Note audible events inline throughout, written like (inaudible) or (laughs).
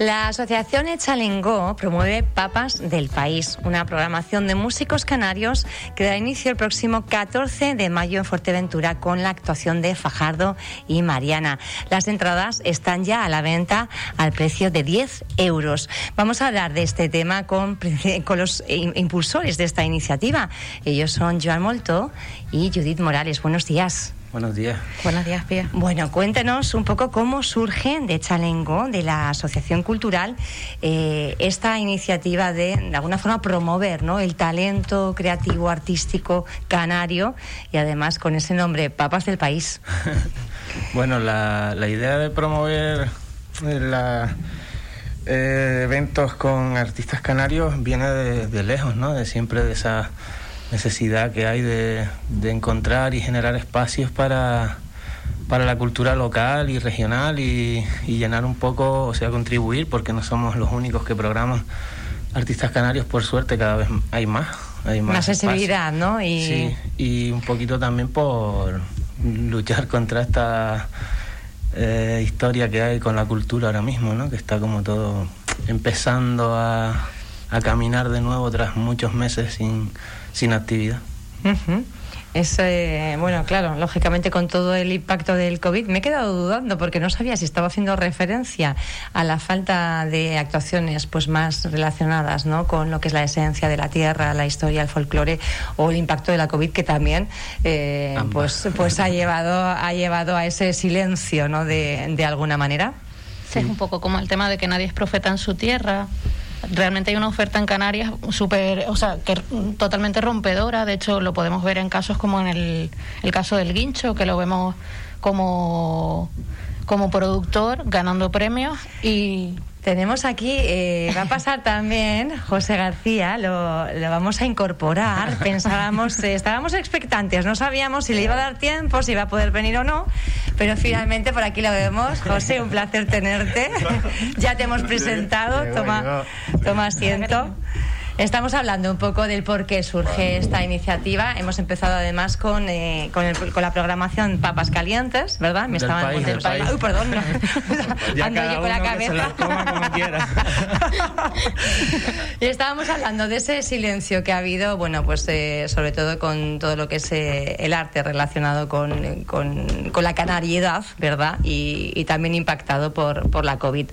La Asociación Echalengó promueve Papas del País, una programación de músicos canarios que da inicio el próximo 14 de mayo en Fuerteventura con la actuación de Fajardo y Mariana. Las entradas están ya a la venta al precio de 10 euros. Vamos a hablar de este tema con, (laughs) con los impulsores de esta iniciativa. Ellos son Joan Molto y Judith Morales. Buenos días. Buenos días. Buenos días, Pía. Bueno, cuéntenos un poco cómo surge de Chalengo, de la Asociación Cultural, eh, esta iniciativa de, de alguna forma, promover ¿no? el talento creativo, artístico canario y además con ese nombre, Papas del País. (laughs) bueno, la, la, idea de promover eh, la, eh, eventos con artistas canarios viene de, de lejos, ¿no? De siempre de esa necesidad que hay de, de encontrar y generar espacios para, para la cultura local y regional y, y, llenar un poco, o sea, contribuir, porque no somos los únicos que programan artistas canarios, por suerte cada vez hay más. Hay más Una sensibilidad, ¿no? Y... Sí, y un poquito también por luchar contra esta eh, historia que hay con la cultura ahora mismo, ¿no? Que está como todo empezando a, a caminar de nuevo tras muchos meses sin sin actividad. Uh -huh. Es, eh, bueno, claro, lógicamente con todo el impacto del COVID me he quedado dudando porque no sabía si estaba haciendo referencia a la falta de actuaciones pues más relacionadas ¿no? con lo que es la esencia de la tierra, la historia, el folclore o el impacto de la COVID que también eh, pues, pues ha, llevado, ha llevado a ese silencio ¿no? de, de alguna manera. Sí, es un poco como el tema de que nadie es profeta en su tierra realmente hay una oferta en Canarias súper, o sea, que totalmente rompedora. De hecho, lo podemos ver en casos como en el, el caso del Guincho, que lo vemos como, como productor ganando premios y tenemos aquí, eh, va a pasar también José García, lo, lo vamos a incorporar. (laughs) Pensábamos, eh, estábamos expectantes, no sabíamos si le iba a dar tiempo, si iba a poder venir o no, pero finalmente por aquí lo vemos. José, un placer tenerte. (laughs) ya te hemos presentado, toma, toma asiento. Estamos hablando un poco del por qué surge esta iniciativa. Hemos empezado además con, eh, con, el, con, la programación Papas Calientes, ¿verdad? Me del estaban país, del país. Uy, perdón. No. (laughs) (laughs) ya Ando yo con la cabeza. como quiera. (laughs) y estábamos hablando de ese silencio que ha habido, bueno, pues eh, sobre todo con todo lo que es eh, el arte relacionado con, con, con la canariedad, ¿verdad? Y, y, también impactado por, por la COVID.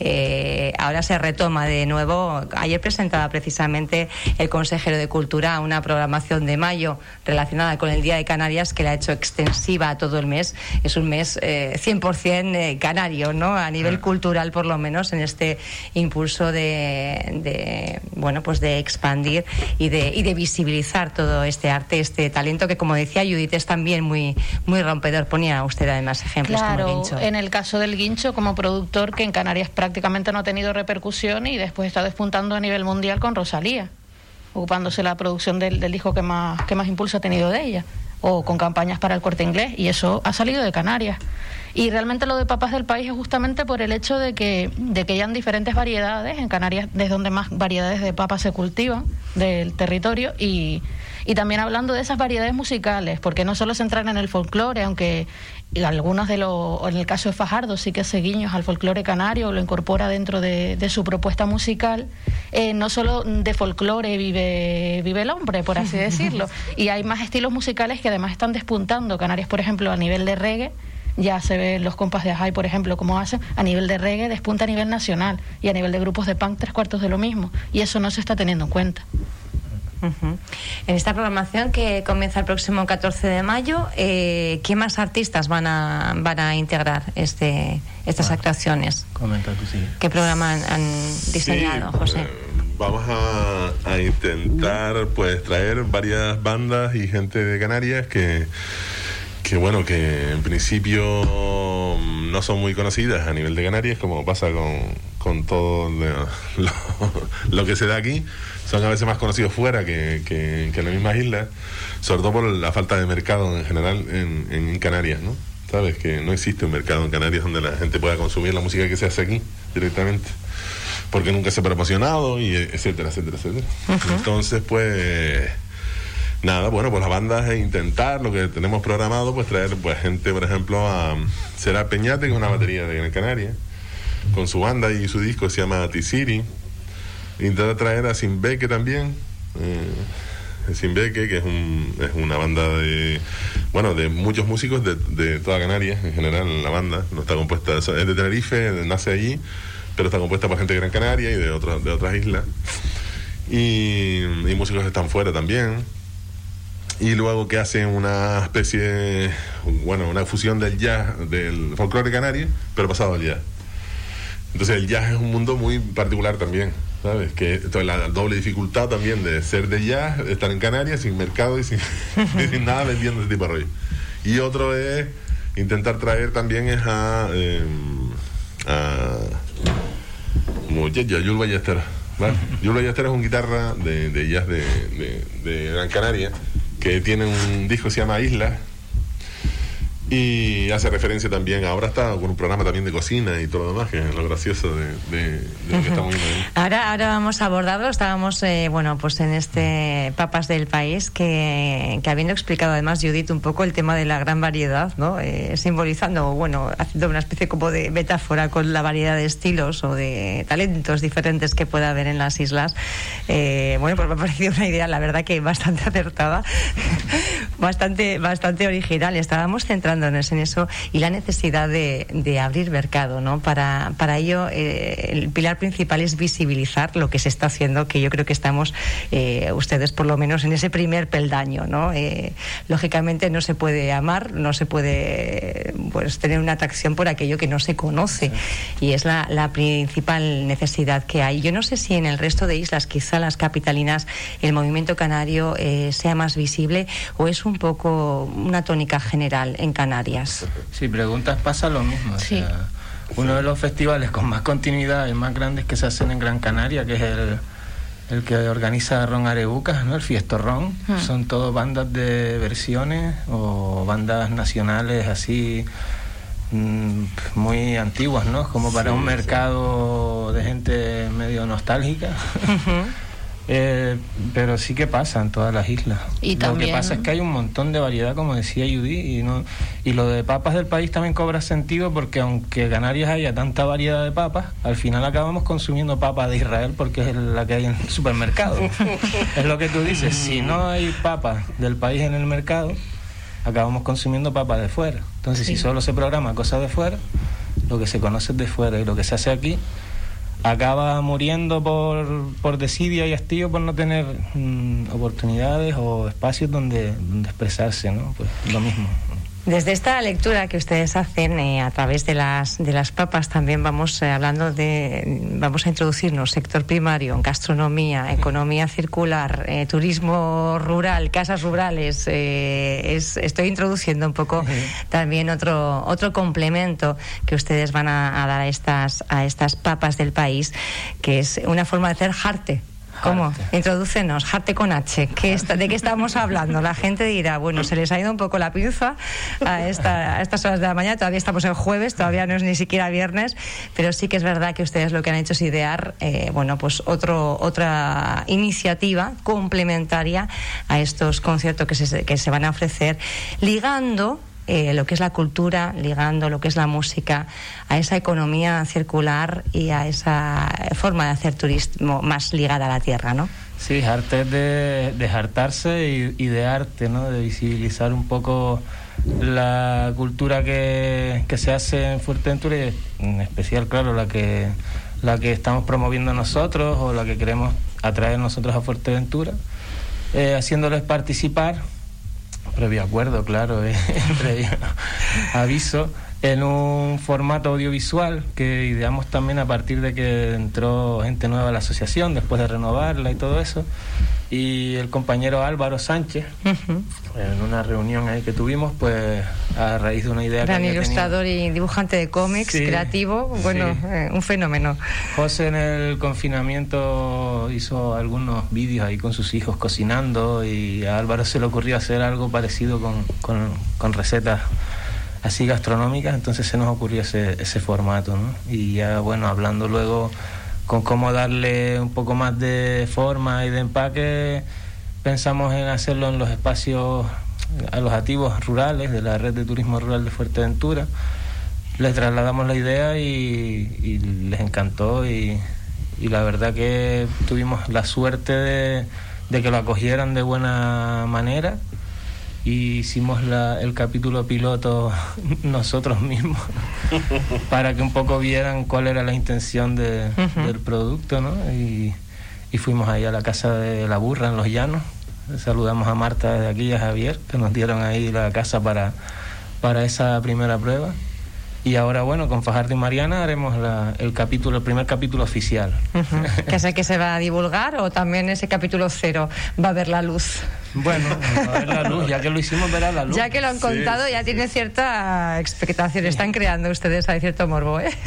Eh, ahora se retoma de nuevo. Ayer presentaba precisamente el consejero de Cultura una programación de mayo relacionada con el Día de Canarias que la ha hecho extensiva a todo el mes. Es un mes eh, 100% eh, canario, ¿no? A nivel cultural, por lo menos, en este impulso de, de bueno, pues de expandir y de, y de visibilizar todo este arte, este talento que, como decía Judith, es también muy, muy rompedor. Ponía usted además ejemplos claro, como el guincho. en el caso del guincho, como productor que en Canarias prácticamente no ha tenido repercusión y después está despuntando a nivel mundial con Ocupándose la producción del, del, disco que más, que más impulso ha tenido de ella, o con campañas para el corte inglés, y eso ha salido de Canarias. Y realmente lo de Papas del País es justamente por el hecho de que, de que hayan diferentes variedades, en Canarias es donde más variedades de papas se cultivan del territorio, y, y también hablando de esas variedades musicales, porque no solo centrar en el folclore, aunque algunos de los, en el caso de Fajardo, sí que hace guiños al folclore canario, lo incorpora dentro de, de su propuesta musical. Eh, no solo de folclore vive, vive el hombre, por así (laughs) decirlo. Y hay más estilos musicales que además están despuntando. Canarias, por ejemplo, a nivel de reggae, ya se ven los compas de Ajay, por ejemplo, cómo hacen. A nivel de reggae despunta a nivel nacional. Y a nivel de grupos de punk, tres cuartos de lo mismo. Y eso no se está teniendo en cuenta. Uh -huh. En esta programación que comienza el próximo 14 de mayo, eh, ¿qué más artistas van a, van a integrar este, estas actuaciones? Comenta tú, sí. ¿Qué programa han, han diseñado, sí, José? Eh, vamos a, a, intentar pues traer varias bandas y gente de Canarias que, que bueno, que en principio no son muy conocidas a nivel de Canarias, como pasa con, con todo lo, lo, (laughs) lo que se da aquí son a veces más conocidos fuera que, que, que en las mismas islas, sobre todo por la falta de mercado en general en, en, Canarias, ¿no? ¿Sabes? Que no existe un mercado en Canarias donde la gente pueda consumir la música que se hace aquí directamente. Porque nunca se ha promocionado y etcétera, etcétera, etcétera. Uh -huh. Entonces, pues nada, bueno, pues la banda es intentar lo que tenemos programado, pues traer pues gente, por ejemplo, a Será Peñate, que es una batería de Gran Canaria, con su banda y su disco se llama T-City. Intenta traer a Simbeque también. Eh, Simbeque, que es, un, es una banda de bueno de muchos músicos de, de toda Canarias en general la banda no está compuesta es de Tenerife nace allí pero está compuesta por gente de Gran Canaria y de otras de otras islas y, y músicos están fuera también y luego que hacen una especie bueno una fusión del jazz del folclore canario pero pasado al jazz entonces el jazz es un mundo muy particular también ¿Sabes? Que la doble dificultad también de ser de jazz, estar en Canarias sin mercado (laughs) y sin, nada vendiendo ese tipo de rollo. Y otro es intentar traer también es a, eh, a Yul Ballester. ¿vale? Ballester es un guitarra de, jazz de Gran Canaria que tiene un disco que se llama Isla y hace referencia también, ahora está con un programa también de cocina y todo lo demás, que es lo gracioso de, de, de lo que estamos viendo ahí. Ahora, ahora vamos a abordarlo. Estábamos, eh, bueno, pues en este Papas del País, que, que, habiendo explicado además Judith un poco el tema de la gran variedad, ¿no? Eh, simbolizando, bueno, haciendo una especie como de metáfora con la variedad de estilos o de talentos diferentes que pueda haber en las islas. Eh, bueno, pues me ha parecido una idea, la verdad que bastante acertada, (laughs) bastante, bastante original. Estábamos centrando en eso y la necesidad de, de abrir mercado. ¿no? Para, para ello, eh, el pilar principal es visibilizar lo que se está haciendo, que yo creo que estamos, eh, ustedes por lo menos, en ese primer peldaño. ¿no? Eh, lógicamente no se puede amar, no se puede pues, tener una atracción por aquello que no se conoce y es la, la principal necesidad que hay. Yo no sé si en el resto de islas, quizá las capitalinas, el movimiento canario sea más visible o es un poco una tónica general en Canarias. Si preguntas pasa lo mismo. Sí. O sea, uno de los festivales con más continuidad y más grandes que se hacen en Gran Canaria, que es el, el que organiza Ron Arebucas, ¿no? el Fiesto Ron, Hmm. son todo bandas de versiones o bandas nacionales así mm, muy antiguas, ¿no? Como para Sí, un sí. mercado de gente medio nostálgica. (laughs) Eh, pero sí que pasa en todas las islas. Y lo también- que pasa es que hay un montón de variedad, como decía Judy, y, no, y lo de papas del país también cobra sentido porque aunque en Canarias haya tanta variedad de papas, al final acabamos consumiendo papas de Israel porque es la que hay en el supermercado. (laughs) es lo que tú dices, si no hay papas del país en el mercado, acabamos consumiendo papas de fuera. Entonces, si solo se programa cosas de fuera, lo que se conoce es de fuera y lo que se hace aquí acaba muriendo por, por desidia y hastío por no tener mm, oportunidades o espacios donde, donde expresarse, ¿no? Pues lo mismo. Desde esta lectura que ustedes hacen eh, a través de las de las papas también vamos eh, hablando de vamos a introducirnos sector primario, gastronomía, economía circular, eh, turismo rural, casas rurales. eh, es- estoy introduciendo un poco también otro otro complemento que ustedes van a, a dar a estas a estas papas del país, que es una forma de hacer jarte. ¿Cómo? Jarte. Introdúcenos, jarte con H. ¿Qué está- ¿De qué estamos hablando? La gente dirá, bueno, se les ha ido un poco la pinza a, esta- a estas horas de la mañana. Todavía estamos en jueves, todavía no es ni siquiera viernes, pero sí que es verdad que ustedes lo que han hecho es idear, eh, bueno, pues otro, otra iniciativa complementaria a estos conciertos que se, que se van a ofrecer, ligando eh, lo que es la cultura, ligando lo que es la música a esa economía circular y a esa forma de hacer turismo más ligada a la tierra, ¿no? Sí, arte de, de hartarse y, y de arte, ¿no? De visibilizar un poco la cultura que, que se hace en Fuerteventura y en especial, claro, la que, la que estamos promoviendo nosotros o la que queremos atraer nosotros a Fuerteventura, eh, haciéndoles participar, previo acuerdo, claro, eh, (laughs) aviso, en un formato audiovisual que ideamos también a partir de que entró gente nueva a la asociación, después de renovarla y todo eso. Y el compañero Álvaro Sánchez, Ujú. en una reunión ahí que tuvimos, pues a raíz de una idea Gran que ilustrador y dibujante de cómics, Sí, creativo, bueno, sí. eh, un fenómeno. José en el confinamiento hizo algunos vídeos ahí con sus hijos cocinando y a Álvaro se le ocurrió hacer algo parecido con, con- con recetas así gastronómicas, entonces se nos ocurrió ese, ese formato, ¿no? Y ya bueno, hablando luego con cómo darle un poco más de forma y de empaque, pensamos en hacerlo en los espacios alojativos rurales de la red de turismo rural de Fuerteventura les trasladamos la idea y, les encantó y, la verdad que tuvimos la suerte de, que lo acogieran de buena manera y hicimos el capítulo piloto (laughs) nosotros mismos (laughs) para que un poco vieran cuál era la intención del producto ¿no? y, y fuimos ahí a la casa de la burra en los llanos. Saludamos a Marta desde aquí y a Javier que nos dieron ahí la casa para, para esa primera prueba y ahora, bueno, con Fajardo y Mariana haremos el capítulo, el primer capítulo oficial. (laughs) ¿Que es el que se va a divulgar o también ese capítulo cero va a ver la luz? Bueno, va a ver la luz, ya que lo hicimos, verá la luz. Ya que lo han contado, ya tiene cierta expectación. Están creando ustedes, hay cierto morbo, ¿eh? (laughs)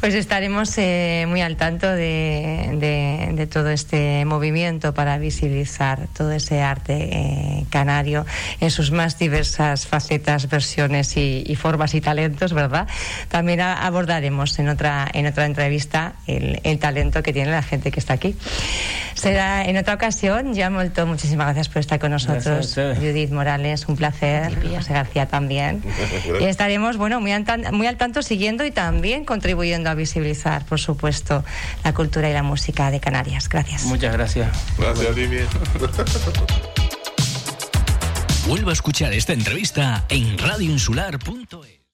Pues estaremos eh, muy al tanto de, todo este movimiento para visibilizar todo ese arte eh, canario en sus más diversas facetas, versiones y, formas y talentos, ¿verdad? También abordaremos en otra, en otra entrevista el, talento que tiene la gente que está aquí. Será en otra ocasión. Ya molto, muchísimas gracias por estar con nosotros. Judith Morales, un placer. José García también. y (laughs) estaremos, bueno, muy muy al tanto siguiendo y también contribuyendo a visibilizar, por supuesto, la cultura y la música de Canarias. Gracias. Muchas gracias. Gracias a ti, bien. Vuelvo a escuchar esta entrevista en radioinsular.es.